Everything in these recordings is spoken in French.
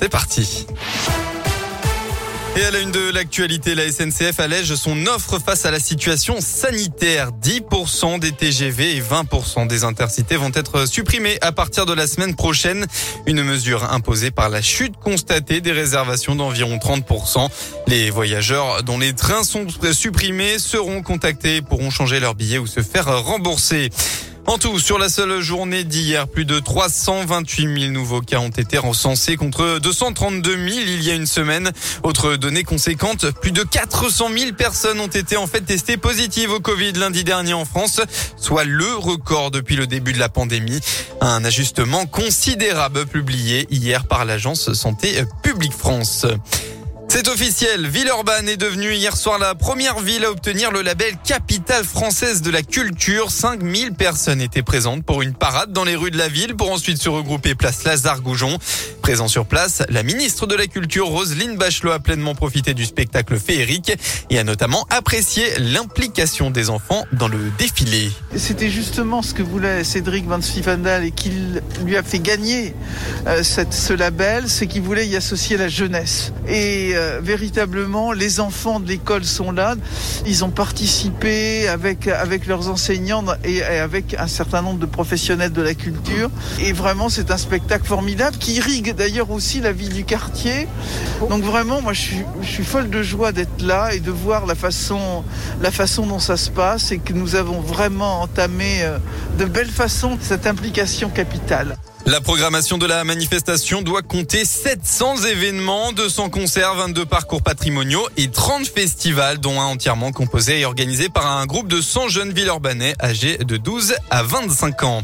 C'est parti. Et à la une de l'actualité, la SNCF allège son offre face à la situation sanitaire. 10% des TGV et 20% des intercités vont être supprimés à partir de la semaine prochaine. Une mesure imposée par la chute constatée des réservations d'environ 30%. Les voyageurs dont les trains sont supprimés seront contactés pourront changer leur billet ou se faire rembourser. En tout, sur la seule journée d'hier, plus de 328 000 nouveaux cas ont été recensés contre 232 000 il y a une semaine. Autre donnée conséquente, plus de 400 000 personnes ont été en fait testées positives au Covid lundi dernier en France, soit le record depuis le début de la pandémie. Un ajustement considérable publié hier par l'agence Santé publique France. C'est officiel, Villeurbanne est devenue hier soir la première ville à obtenir le label Capitale française de la culture. 5000 personnes étaient présentes pour une parade dans les rues de la ville pour ensuite se regrouper place Lazare-Goujon. Présent sur place, la ministre de la Culture, Roselyne Bachelot, a pleinement profité du spectacle féerique et a notamment apprécié l'implication des enfants dans le défilé. C'était justement ce que voulait Cédric Van Stiefendal et qui lui a fait gagner euh, ce label, c'est qu'il voulait y associer la jeunesse. Et euh, véritablement, les enfants de l'école sont là. Ils ont participé avec, avec leurs enseignants et, et avec un certain nombre de professionnels de la culture. Et vraiment, c'est un spectacle formidable qui irrigue d'ailleurs aussi la vie du quartier. Donc vraiment, moi, je suis, folle de joie d'être là et de voir la façon, la façon dont ça se passe et que nous avons vraiment entamé euh, de belle façon cette implication capitale. La programmation de la manifestation doit compter 700 événements, 200 concerts, 22 parcours patrimoniaux et 30 festivals, dont un entièrement composé et organisé par un groupe de 100 jeunes Villeurbanais âgés de 12 à 25 ans.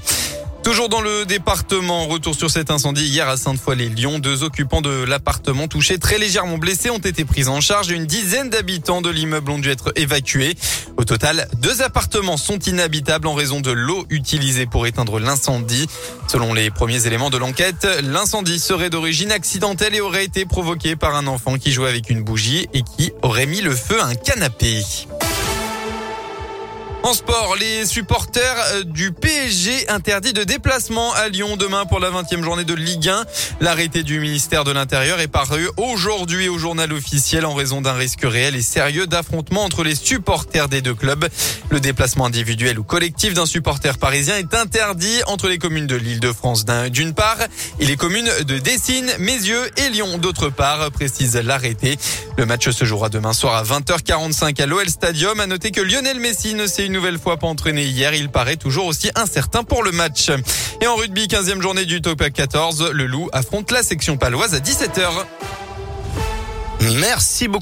Toujours dans le département, retour sur cet incendie hier à Sainte-Foy-les-Lyons. Deux occupants de l'appartement touchés très légèrement blessés ont été pris en charge une dizaine d'habitants de l'immeuble ont dû être évacués. Au total, deux appartements sont inhabitables en raison de l'eau utilisée pour éteindre l'incendie. Selon les premiers éléments de l'enquête, l'incendie serait d'origine accidentelle et aurait été provoqué par un enfant qui jouait avec une bougie et qui aurait mis le feu à un canapé. En sport, les supporters euh, du PSG interdits de déplacement à Lyon demain pour la 20e journée de Ligue 1. L'arrêté du ministère de l'Intérieur est paru aujourd'hui au journal officiel en raison d'un risque réel et sérieux d'affrontement entre les supporters des deux clubs. Le déplacement individuel ou collectif d'un supporter parisien est interdit entre les communes de l'Île-de-France d'une part et les communes de Dessines, Mézieux et Lyon d'autre part, précise l'arrêté. Le match se jouera demain soir à 20h45 à l'OL Stadium. À noter que Lionel Messi ne s'est une nouvelle fois pas entraîné hier. Il paraît toujours aussi incertain pour le match. Et en rugby, 15e journée du top 14, le Loup affronte la section paloise à 17h. Merci beaucoup.